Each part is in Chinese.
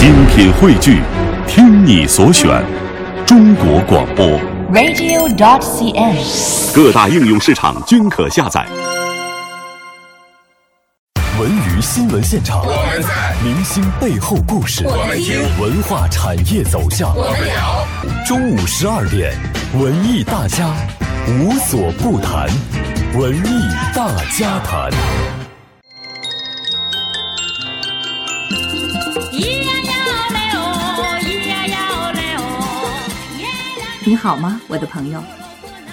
精品汇聚，听你所选，中国广播。radio.cn。各大应用市场均可下载。文娱新闻现场，我们在；明星背后故事，我们听；文化产业走向，我们聊。中午十二点，文艺大家无所不谈，文艺大家谈。你好吗，我的朋友？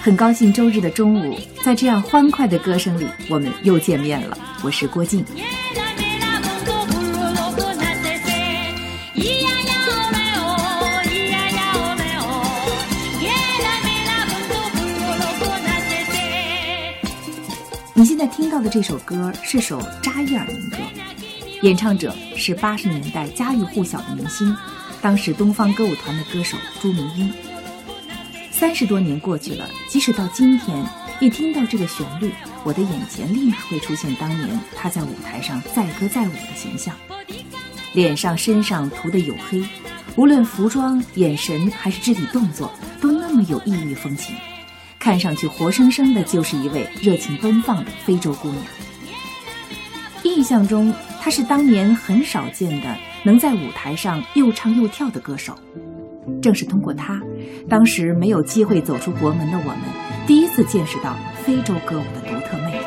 很高兴周日的中午，在这样欢快的歌声里，我们又见面了。我是郭靖。你现在听到的这首歌是首扎伊尔民歌，演唱者是八十年代家喻户晓的明星，当时东方歌舞团的歌手朱明英。三十多年过去了，即使到今天，一听到这个旋律，我的眼前立马会出现当年他在舞台上载歌载舞的形象，脸上、身上涂的黝黑，无论服装、眼神还是肢体动作，都那么有异域风情。看上去活生生的就是一位热情奔放的非洲姑娘。印象中，她是当年很少见的能在舞台上又唱又跳的歌手。正是通过她，当时没有机会走出国门的我们，第一次见识到非洲歌舞的独特魅力。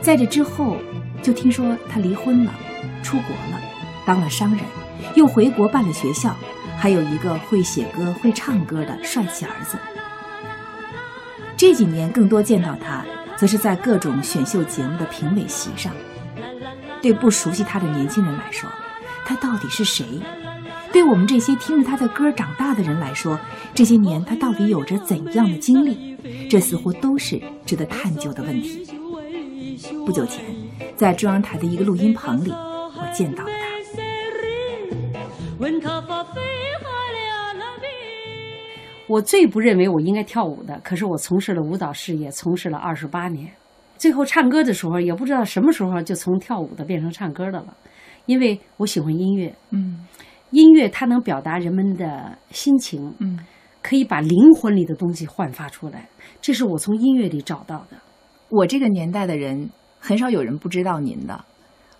在这之后，就听说他离婚了，出国了，当了商人，又回国办了学校，还有一个会写歌、会唱歌的帅气儿子。这几年更多见到他，则是在各种选秀节目的评委席上。对不熟悉他的年轻人来说，他到底是谁？对我们这些听着他的歌长大的人来说，这些年他到底有着怎样的经历？这似乎都是值得探究的问题。不久前，在中央台的一个录音棚里，我见到了他。我最不认为我应该跳舞的，可是我从事了舞蹈事业，从事了二十八年。最后唱歌的时候，也不知道什么时候就从跳舞的变成唱歌的了，因为我喜欢音乐，嗯音乐它能表达人们的心情，嗯，可以把灵魂里的东西焕发出来，这是我从音乐里找到的。我这个年代的人，很少有人不知道您的。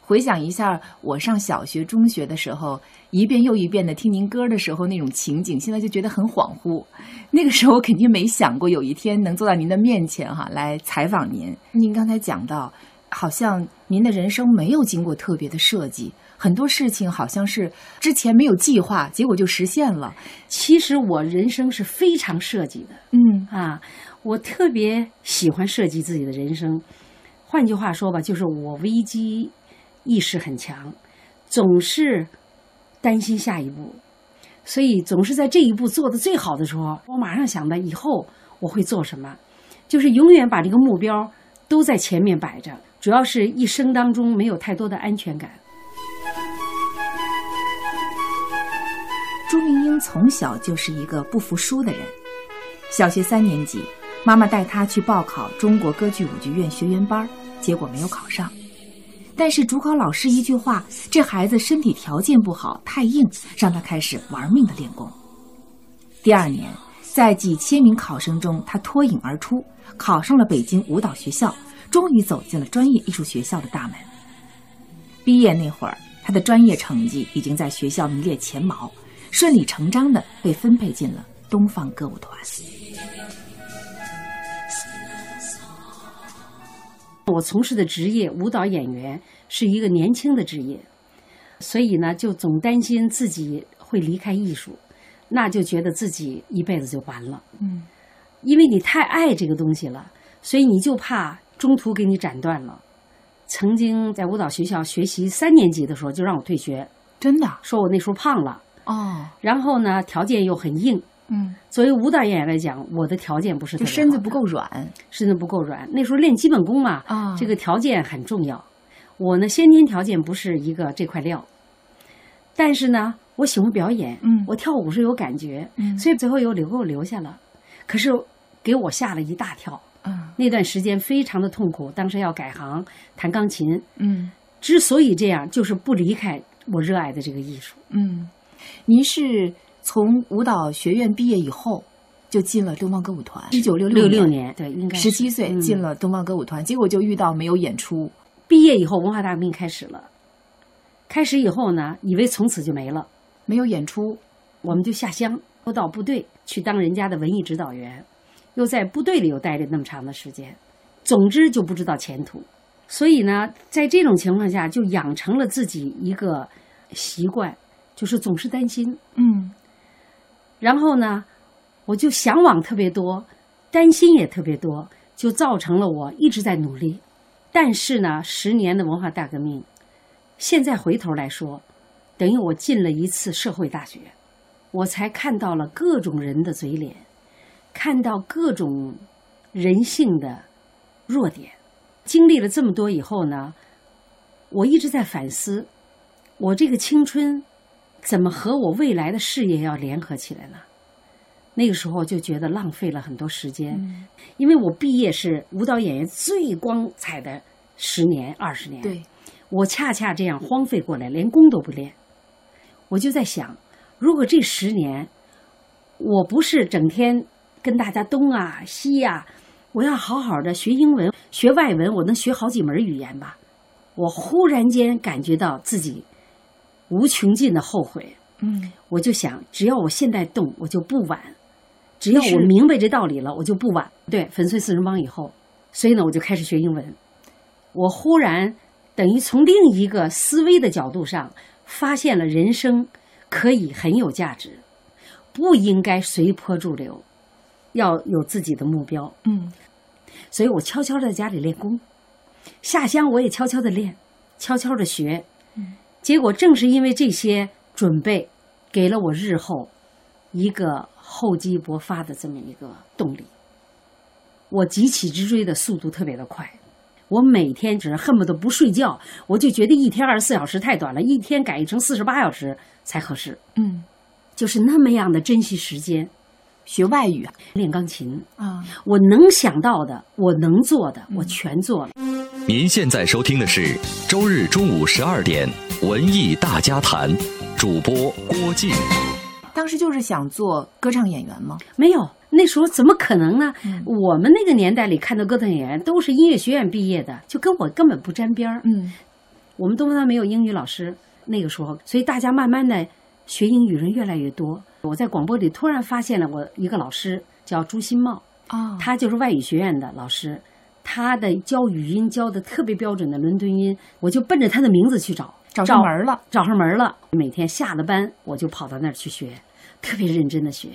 回想一下，我上小学、中学的时候，一遍又一遍的听您歌的时候那种情景，现在就觉得很恍惚。那个时候我肯定没想过有一天能坐到您的面前哈，来采访您。您刚才讲到，好像您的人生没有经过特别的设计，很多事情好像是之前没有计划，结果就实现了。其实我人生是非常设计的嗯啊，我特别喜欢设计自己的人生。换句话说吧，就是我危机意识很强，总是担心下一步，所以总是在这一步做的最好的时候，我马上想到以后我会做什么，就是永远把这个目标都在前面摆着。主要是一生当中没有太多的安全感。朱明英从小就是一个不服输的人。小学三年级，妈妈带她去报考中国歌剧舞剧院学员班，结果没有考上。但是主考老师一句话：“这孩子身体条件不好，太硬”，让他开始玩命的练功。第二年，在几千名考生中，他脱颖而出，考上了北京舞蹈学校，终于走进了专业艺术学校的大门。毕业那会儿，他的专业成绩已经在学校名列前茅，顺理成章的被分配进了东方歌舞团。我从事的职业舞蹈演员是一个年轻的职业，所以呢，就总担心自己会离开艺术，那就觉得自己一辈子就完了。嗯，因为你太爱这个东西了，所以你就怕中途给你斩断了。曾经在舞蹈学校学习三年级的时候，就让我退学，真的说我那时候胖了，哦，然后呢，条件又很硬。嗯，作为舞蹈演员来讲，我的条件不是身子不够，软身子不够软。那时候练基本功嘛，啊这个条件很重要。我呢，先天条件不是一个这块料，但是呢，我喜欢表演，嗯我跳舞是有感觉，嗯所以最后又留给我留下了。可是给我吓了一大跳，嗯那段时间非常的痛苦。当时要改行弹钢琴，嗯之所以这样，就是不离开我热爱的这个艺术。嗯，您是从舞蹈学院毕业以后就进了东方歌舞团，一九六六六年，对，应该十七岁嗯进了东方歌舞团，结果就遇到没有演出。毕业以后，文化大革命开始了。开始以后呢，以为从此就没了，没有演出，我们就下乡，又到部队去当人家的文艺指导员，又在部队里又待了那么长的时间，总之就不知道前途。所以呢，在这种情况下，就养成了自己一个习惯，就是总是担心。嗯然后呢，我就向往特别多，担心也特别多，就造成了我一直在努力。但是呢，十年的文化大革命，现在回头来说，等于我进了一次社会大学，我才看到了各种人的嘴脸，看到各种人性的弱点。经历了这么多以后呢，我一直在反思，我这个青春怎么和我未来的事业要联合起来呢？那个时候就觉得浪费了很多时间，因为我毕业是舞蹈演员最光彩的十年二十年，对，我恰恰这样荒废过来，连功都不练。我就在想，如果这十年我不是整天跟大家东啊西呀、我要好好的学英文、学外文，我能学好几门语言吧。我忽然间感觉到自己无穷尽的后悔，嗯我就想，只要我现在动，我就不晚；只要我明白这道理了，我就不晚。对，粉碎四人帮以后，所以呢，我就开始学英文。我忽然等于从另一个思维的角度上，发现了人生可以很有价值，不应该随波逐流，要有自己的目标。嗯所以我悄悄地在家里练功，下乡我也悄悄地练，悄悄地学。结果正是因为这些准备，给了我日后一个厚积薄发的这么一个动力。我急起直追的速度特别的快，我每天只是恨不得不睡觉，我就觉得一天二十四小时太短了，一天改成四十八小时才合适，嗯，就是那么样的珍惜时间。学外语练钢琴，啊，我能想到的，我能做的，我全做了。您现在收听的是周日中午十二点《文艺大家谈》，主播郭靖。当时就是想做歌唱演员吗？没有，那时候怎么可能呢？嗯我们那个年代里看到歌唱演员都是音乐学院毕业的，就跟我根本不沾边儿。嗯我们东方没有英语老师，那个时候，所以大家慢慢的学英语人越来越多。我在广播里突然发现了我一个老师叫朱新茂，啊，他就是外语学院的老师，他的教语音教的特别标准的伦敦音，我就奔着他的名字去找，找上门了。找上门了。每天下了班，我就跑到那儿去学，特别认真的学。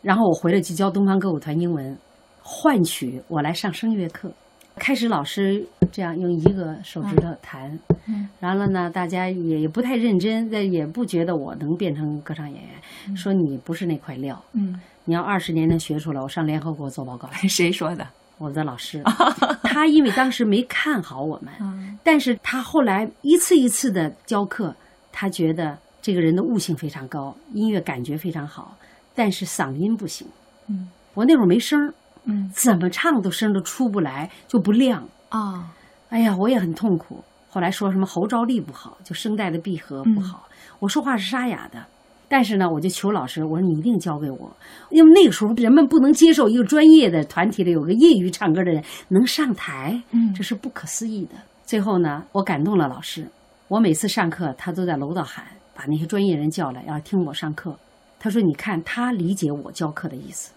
然后我回来就教东方歌舞团英文，换取我来上声乐课。开始老师这样用一个手指头弹，嗯然后了呢，大家也也不太认真，但也不觉得我能变成歌唱演员，说你不是那块料，嗯，你要二十年能学出来，我上联合国做报告。谁说的？我的老师，他因为当时没看好我们，嗯但是他后来一次一次的教课，他觉得这个人的悟性非常高，音乐感觉非常好，但是嗓音不行。嗯我那会儿没声儿，嗯怎么唱都声儿都出不来，就不亮。啊，哎呀，我也很痛苦。后来说什么喉着力不好，就声带的闭合不好。我说话是沙哑的，但是呢，我就求老师，我说你一定教给我，因为那个时候人们不能接受一个专业的团体里有个业余唱歌的人能上台，嗯这是不可思议的。最后呢，我感动了老师，我每次上课，他都在楼道喊，把那些专业人叫来，要听我上课。他说：“你看，他理解我教课的意思。”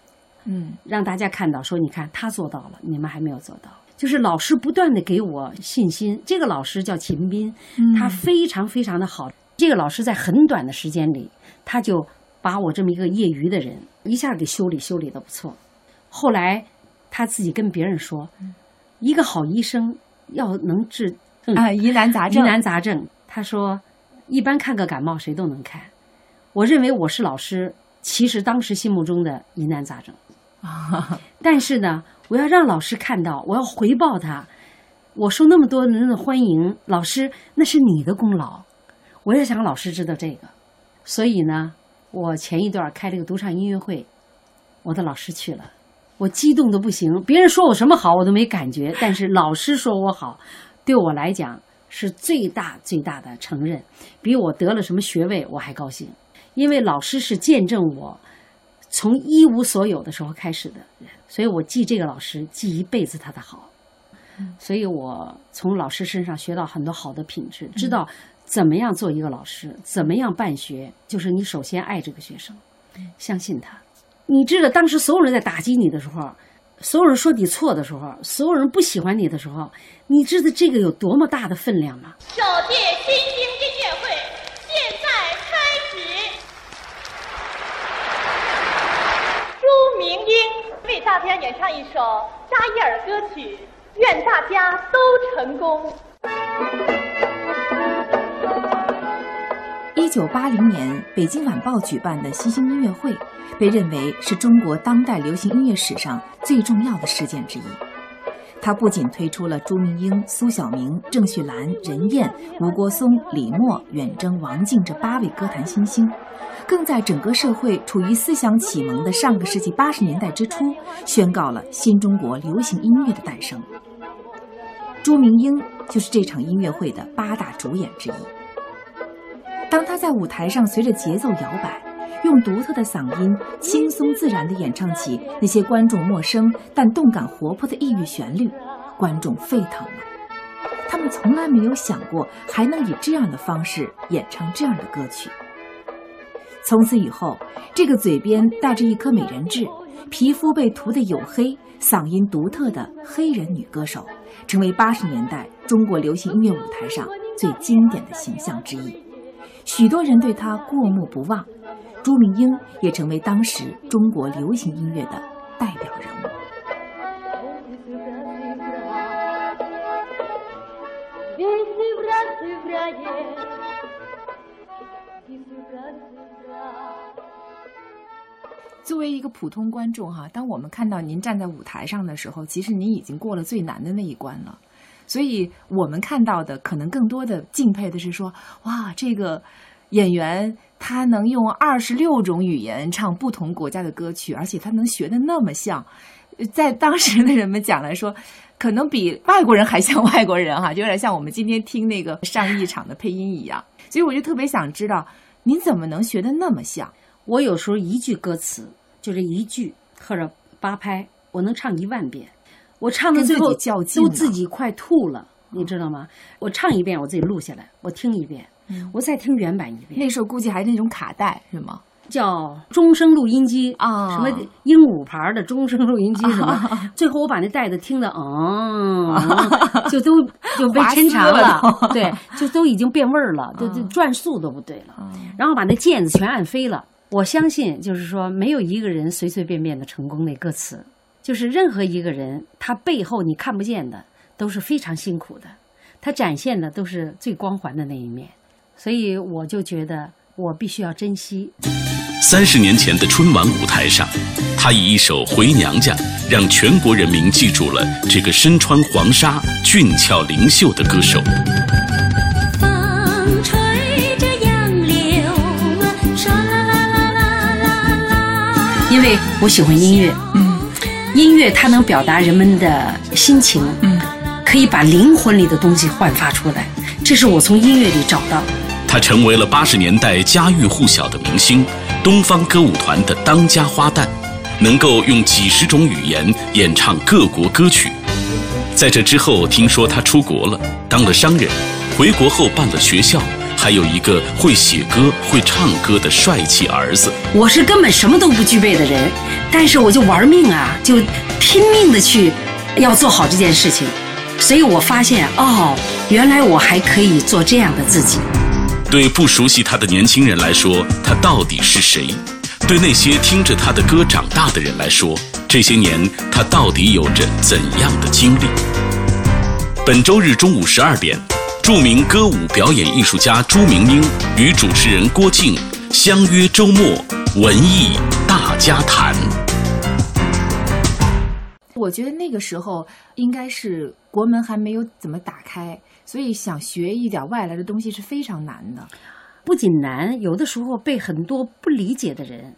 嗯让大家看到，说你看他做到了，你们还没有做到。就是老师不断的给我信心。这个老师叫秦斌，他非常非常的好。这个老师在很短的时间里，他就把我这么一个业余的人一下给修理修理的不错。后来他自己跟别人说，一个好医生要能治啊，疑难杂症，疑难杂症。他说，一般看个感冒谁都能看。我认为我是老师，其实当时心目中的疑难杂症。但是呢，我要让老师看到，我要回报他。我受那么多人的欢迎，老师那是你的功劳。我也想让老师知道这个，所以呢，我前一段开了个独唱音乐会，我的老师去了，我激动的不行。别人说我什么好我都没感觉，但是老师说我好，对我来讲，是最大最大的承认，比我得了什么学位我还高兴，因为老师是见证我从一无所有的时候开始的，所以我记这个老师记一辈子他的好，所以我从老师身上学到很多好的品质，知道怎么样做一个老师，怎么样办学，就是你首先爱这个学生，相信他。你知道当时所有人在打击你的时候，所有人说你错的时候，所有人不喜欢你的时候，你知道这个有多么大的分量吗？首届新兴音乐会现在开始。朱明英为大家演唱一首扎伊尔歌曲，愿大家都成功。一九八零年，北京晚报举办的新兴音乐会，被认为是中国当代流行音乐史上最重要的事件之一。它不仅推出了朱明英、苏小明、郑绪岚、任燕、吴国松、李默、远征、王静这八位歌坛新星，更在整个社会处于思想启蒙的上个世纪八十年代之初，宣告了新中国流行音乐的诞生。朱明英就是这场音乐会的八大主演之一。当他在舞台上随着节奏摇摆，用独特的嗓音轻松自然地演唱起那些观众陌生但动感活泼的异域旋律，观众沸腾了。他们从来没有想过还能以这样的方式演唱这样的歌曲。从此以后，这个嘴边带着一颗美人痣、皮肤被涂得黝黑、嗓音独特的黑人女歌手，成为八十年代中国流行音乐舞台上最经典的形象之一。许多人对他过目不忘，朱明英也成为当时中国流行音乐的代表人物。作为一个普通观众哈，当我们看到您站在舞台上的时候，其实您已经过了最难的那一关了。所以我们看到的可能更多的敬佩的是说，哇，这个演员他能用二十六种语言唱不同国家的歌曲，而且他能学的那么像，在当时的人们讲来说，可能比外国人还像外国人哈，就有点像我们今天听那个上亿场的配音一样。所以我就特别想知道，您怎么能学的那么像？我有时候一句歌词就这一句或者八拍，我能唱一万遍。我唱到最后都自己快吐了，你知道吗？我唱一遍，我自己录下来，我听一遍，我再听原版一遍。那时候估计还是那种卡带是吗？叫终声录音机啊什么鹦鹉牌的终声录音机什么，最后我把那带子听的，嗯，就都就被抻长了对，就都已经变味儿了，就就转速都不对了，然后把那键子全按飞了。我相信，就是说，没有一个人随随便便的成功。那歌词，就是任何一个人，他背后你看不见的，都是非常辛苦的，他展现的都是最光环的那一面。所以我就觉得，我必须要珍惜三十年前的春晚舞台上，他以一首《回娘家》让全国人民记住了这个身穿黄纱、俊俏灵秀的歌手。风吹着杨柳，唰啦啦啦啦啦啦。因为我喜欢音乐，嗯，音乐它能表达人们的心情，嗯，可以把灵魂里的东西焕发出来，这是我从音乐里找到的。他成为了八十年代家喻户晓的明星，东方歌舞团的当家花旦，能够用几十种语言演唱各国歌曲。在这之后，听说他出国了，当了商人，回国后办了学校，还有一个会写歌、会唱歌的帅气儿子。我是根本什么都不具备的人，但是我就玩命啊，就拼命的去要做好这件事情。所以我发现，哦，原来我还可以做这样的自己。对不熟悉他的年轻人来说，他到底是谁？对那些听着他的歌长大的人来说，这些年他到底有着怎样的经历？本周日中午十二点，著名歌舞表演艺术家朱明英与主持人郭靖相约周末文艺大家谈。我觉得那个时候应该是国门还没有怎么打开，所以想学一点外来的东西是非常难的。不仅难，有的时候被很多不理解的人，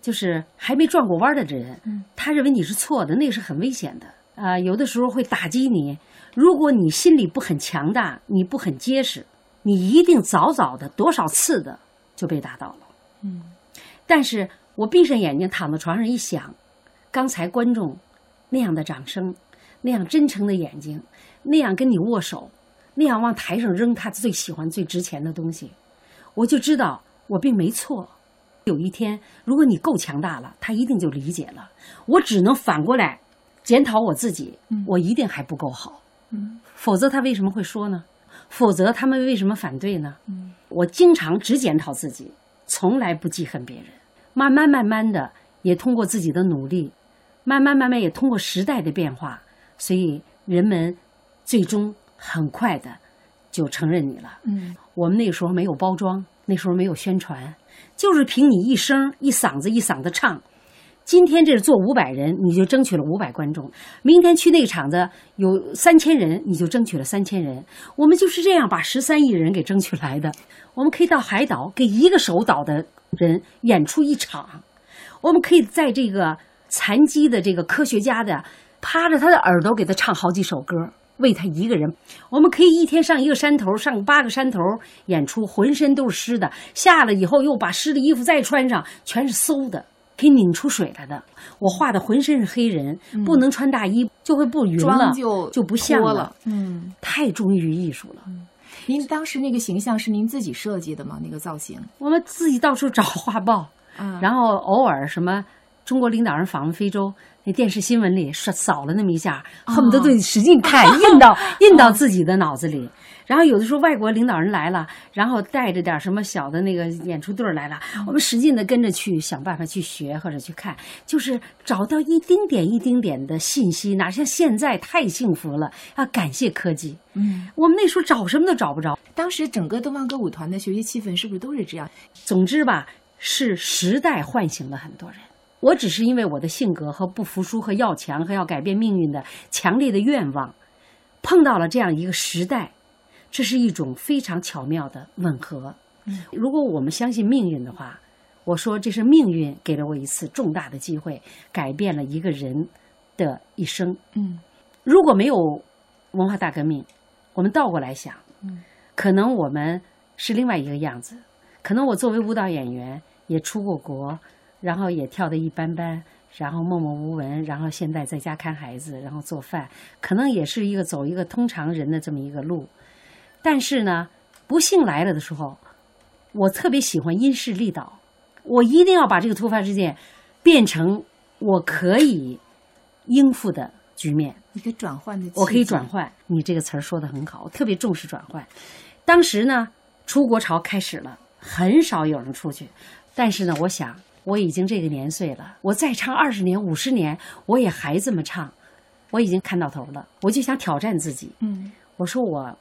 就是还没转过弯的人，他认为你是错的，那个是很危险的。啊、有的时候会打击你。如果你心里不很强大，你不很结实，你一定早早的多少次的就被打倒了。嗯，但是我闭上眼睛躺在床上一想，刚才观众那样的掌声，那样真诚的眼睛，那样跟你握手，那样往台上扔他最喜欢、最值钱的东西，我就知道我并没错。有一天，如果你够强大了，他一定就理解了。我只能反过来检讨我自己，我一定还不够好。嗯，否则他为什么会说呢？否则他们为什么反对呢？嗯，我经常只检讨自己，从来不记恨别人。慢慢慢慢的，也通过自己的努力，慢慢慢慢也通过时代的变化，所以人们最终很快的就承认你了。嗯，我们那时候没有包装，那时候没有宣传，就是凭你一声一嗓子一嗓子唱。今天这是做五百人，你就争取了五百观众；明天去那个场子有三千人，你就争取了三千人。我们就是这样把十三亿人给争取来的。我们可以到海岛给一个守岛的人演出一场，我们可以在这个残疾的这个科学家的趴着他的耳朵给他唱好几首歌，为他一个人。我们可以一天上一个山头，上八个山头演出，浑身都是湿的，下了以后又把湿的衣服再穿上，全是馊的。可以拧出水来的，我画的浑身是黑人，不能穿大衣就会不匀了，就就不像脱了。嗯，太忠于艺术了。您当时那个形象是您自己设计的吗？那个造型？我们自己到处找画报，啊，然后偶尔什么中国领导人访问非洲，那电视新闻里扫扫了那么一下，恨不得都得使劲看，印到 印到自己的脑子里。然后有的时候外国领导人来了，然后带着点什么小的那个演出队儿来了，我们使劲的跟着去想办法去学或者去看，就是找到一丁点一丁点的信息，哪像现在太幸福了，要感谢科技。嗯，我们那时候找什么都找不着。当时整个东方歌舞团的学习气氛是不是都是这样？总之吧，是时代唤醒了很多人。我只是因为我的性格和不服输和要强和要改变命运的强烈的愿望，碰到了这样一个时代，这是一种非常巧妙的吻合。嗯，如果我们相信命运的话，我说这是命运给了我一次重大的机会，改变了一个人的一生。嗯如果没有文化大革命，我们倒过来想，嗯，可能我们是另外一个样子。可能我作为舞蹈演员也出过国，然后也跳的一般般，然后默默无闻，然后现在在家看孩子，然后做饭，可能也是一个走一个通常人的这么一个路。但是呢，不幸来了的时候，我特别喜欢因势利导，我一定要把这个突发事件变成我可以应付的局面。你可以转换的，我可以转。换。你这个词儿说的很好，我特别重视转换。当时呢，出国潮开始了，很少有人出去。但是呢，我想我已经这个年岁了，我再唱二十年、五十年，我也还这么唱。我已经看到头了，我就想挑战自己。嗯我说我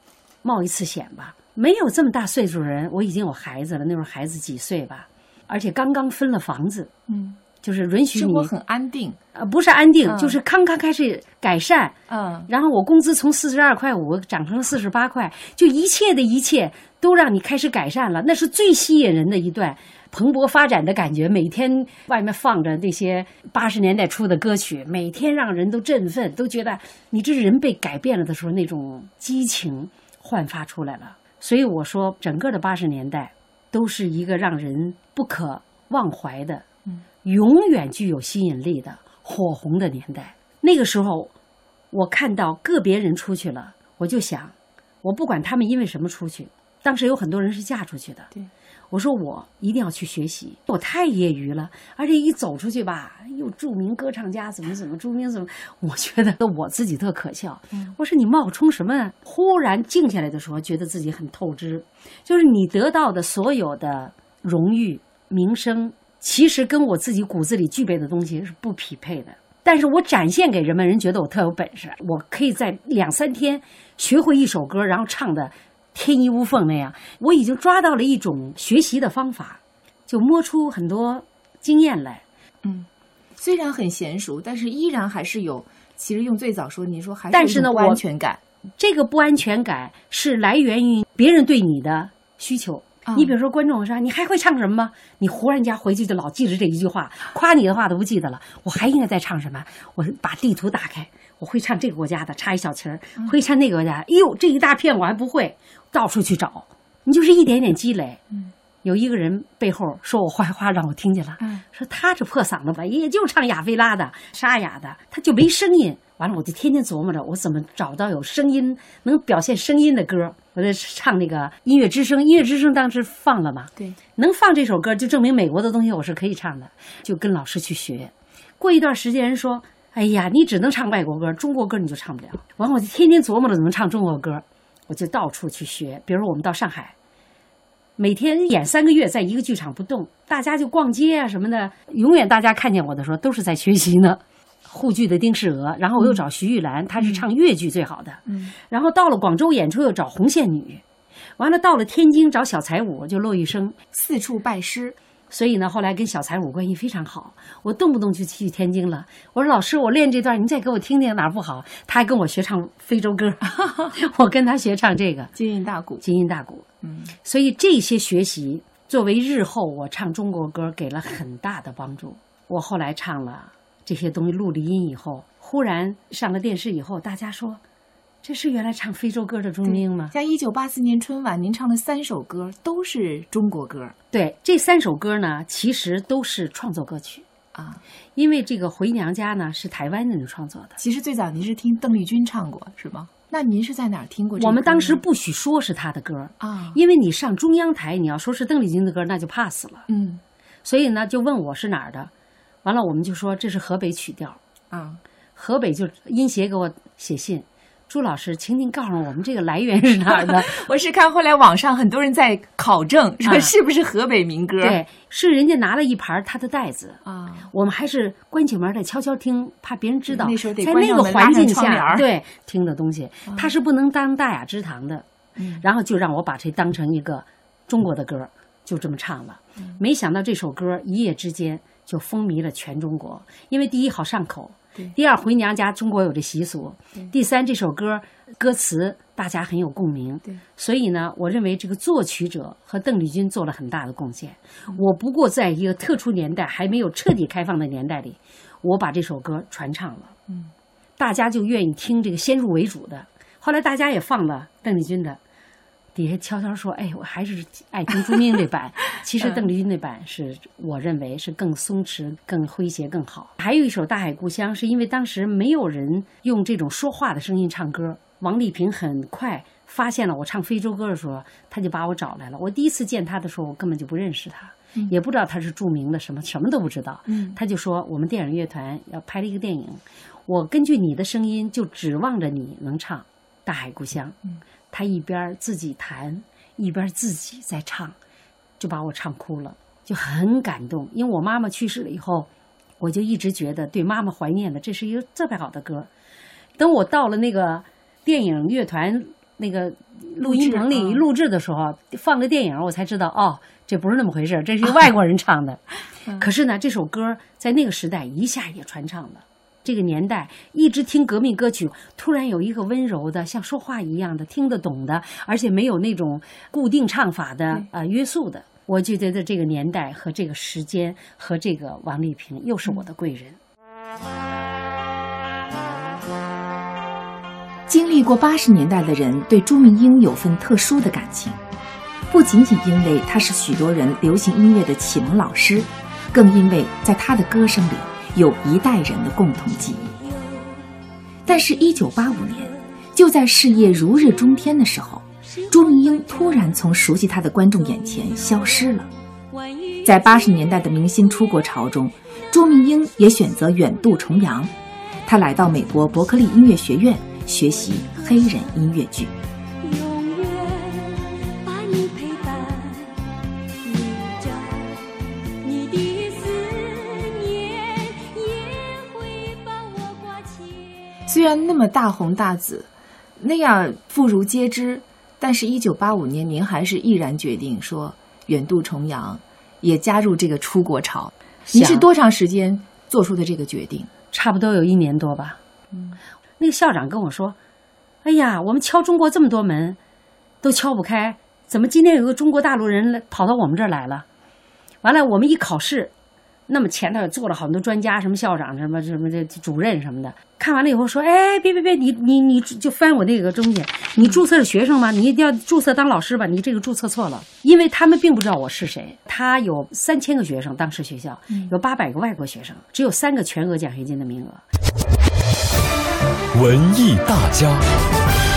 冒一次险吧，没有这么大岁数人，我已经有孩子了，那时候孩子几岁吧，而且刚刚分了房子，嗯，就是允许你生活很安定。呃不是安定，嗯就是刚刚开始改善。嗯然后我工资从四十二块五涨成了四十八块，就一切的一切都让你开始改善了，那是最吸引人的一段蓬勃发展的感觉。每天外面放着那些八十年代初的歌曲，每天让人都振奋，都觉得你这人被改变了的时候，那种激情焕发出来了。所以我说，整个的八十年代都是一个让人不可忘怀的，永远具有吸引力的火红的年代。那个时候，我看到个别人出去了，我就想，我不管他们因为什么出去，当时有很多人是嫁出去的。对，我说我一定要去学习，我太业余了，而且一走出去吧，又著名歌唱家怎么怎么著名怎么，我觉得我自己特可笑。我说你冒充什么？忽然静下来的时候，觉得自己很透支，就是你得到的所有的荣誉、名声，其实跟我自己骨子里具备的东西是不匹配的。但是我展现给人们，人觉得我特有本事，我可以在两三天学会一首歌，然后唱的天衣无缝那样。我已经抓到了一种学习的方法，就摸出很多经验来。嗯，虽然很娴熟，但是依然还是有。其实用最早说，你说还是但是呢不我安全感。这个不安全感是来源于别人对你的需求。你比如说，观众说你还会唱什么吗？你忽然间回去就老记着这一句话，夸你的话都不记得了。我还应该再唱什么？我把地图打开，我会唱这个国家的，插一小旗儿；会唱那个国家，哎呦，这一大片我还不会，到处去找。你就是一点点积累。有一个人背后说我坏话，让我听见了，说他这破嗓子吧，也就唱亚非拉的沙哑的，他就没声音。完了，我就天天琢磨着，我怎么找到有声音能表现声音的歌。我在唱那个音乐之声，音乐之声当时放了嘛，对，能放这首歌，就证明美国的东西我是可以唱的，就跟老师去学。过一段时间，人说：“哎呀，你只能唱外国歌，中国歌你就唱不了。”完了，我就天天琢磨着怎么唱中国歌，我就到处去学。比如，我们到上海，每天演三个月，在一个剧场不动，大家就逛街啊什么的，永远大家看见我的时候都是在学习呢。沪剧的丁世娥，然后我又找徐玉兰，她是唱越剧最好的。嗯，然后到了广州演出又找红线女，完了到了天津找小才舞，就骆玉笙。四处拜师。所以呢，后来跟小才舞关系非常好，我动不动就去天津了。我说老师，我练这段，您再给我听听哪儿不好？他还跟我学唱非洲歌，我跟他学唱这个金韵大鼓。金韵大鼓。嗯，所以这些学习作为日后我唱中国歌给了很大的帮助。我后来唱了。这些东西录了音以后，忽然上了电视以后，大家说，这是原来唱非洲歌的朱明英吗？像一九八四年春晚，您唱的三首歌都是中国歌。对，这三首歌呢，其实都是创作歌曲啊。因为这个《回娘家》呢是台湾人创作的。其实最早您是听邓丽君唱过，是吗？那您是在哪儿听过？我们当时不许说是她的歌啊，因为你上中央台，你要说是邓丽君的歌，那就 pass 了。嗯，所以呢，就问我是哪儿的。完了，我们就说这是河北曲调啊。河北就音协给我写信，朱老师，请您告诉我们这个来源是哪儿的。我是看后来网上很多人在考证，说是不是河北民歌？对，是人家拿了一盘他的袋子啊。我们还是关起门来悄悄听，怕别人知道。那时候得在那个环境下，对听的东西，他是不能当大雅之堂的。嗯，然后就让我把这当成一个中国的歌，就这么唱了。没想到这首歌一夜之间。就风靡了全中国，因为第一好上口，第二回娘家中国有这习俗，第三这首歌歌词大家很有共鸣，所以呢，我认为这个作曲者和邓丽君做了很大的贡献。我不过在一个特殊年代还没有彻底开放的年代里，我把这首歌传唱了，嗯，大家就愿意听这个先入为主的。后来大家也放了邓丽君的。底下悄悄说：“哎，我还是爱听朱明那版。其实邓丽君那版是我认为是更松弛、更诙谐、更好。还有一首《大海故乡》，是因为当时没有人用这种说话的声音唱歌。王丽萍很快发现了我唱非洲歌的时候，他就把我找来了。我第一次见他的时候，我根本就不认识他，也不知道他是著名的什么，什么都不知道。他就说我们电影乐团要拍了一个电影，我根据你的声音就指望着你能唱《大海故乡》。”他一边自己弹，一边自己在唱，就把我唱哭了，就很感动。因为我妈妈去世了以后，我就一直觉得对妈妈怀念的，这是一个特别好的歌。等我到了那个电影乐团那个录音棚里录制的时候，放个电影，我才知道哦，这不是那么回事，这是外国人唱的。可是呢，这首歌在那个时代一下也传唱了。这个年代一直听革命歌曲，突然有一个温柔的，像说话一样的，听得懂的，而且没有那种固定唱法的啊约束的。我就觉得这个年代和这个时间和这个王丽萍又是我的贵人。经历过八十年代的人对朱明英有份特殊的感情，不仅仅因为她是许多人流行音乐的启蒙老师，更因为在他的歌声里。有一代人的共同记忆，但是，一九八五年，就在事业如日中天的时候，朱明英突然从熟悉他的观众眼前消失了。在八十年代的明星出国潮中，朱明英也选择远渡重洋，他来到美国伯克利音乐学院学习黑人音乐剧。虽然那么大红大紫，那样妇孺皆知，但是，一九八五年，您还是毅然决定说远渡重洋，也加入这个出国潮。您是多长时间做出的这个决定？差不多有一年多吧。嗯，那个校长跟我说：“哎呀，我们敲中国这么多门，都敲不开，怎么今天有个中国大陆人跑到我们这儿来了？完了，我们一考试，那么前头坐了好多专家，什么校长、什么什么这主任什么的。看完了以后说：“哎，别别别，你你你就翻我那个东西，你注册是学生吗？你一定要注册当老师吧？你这个注册错了，因为他们并不知道我是谁。他有三千个学生，当时学校有八百个外国学生，只有三个全额奖学金的名额。文艺大家。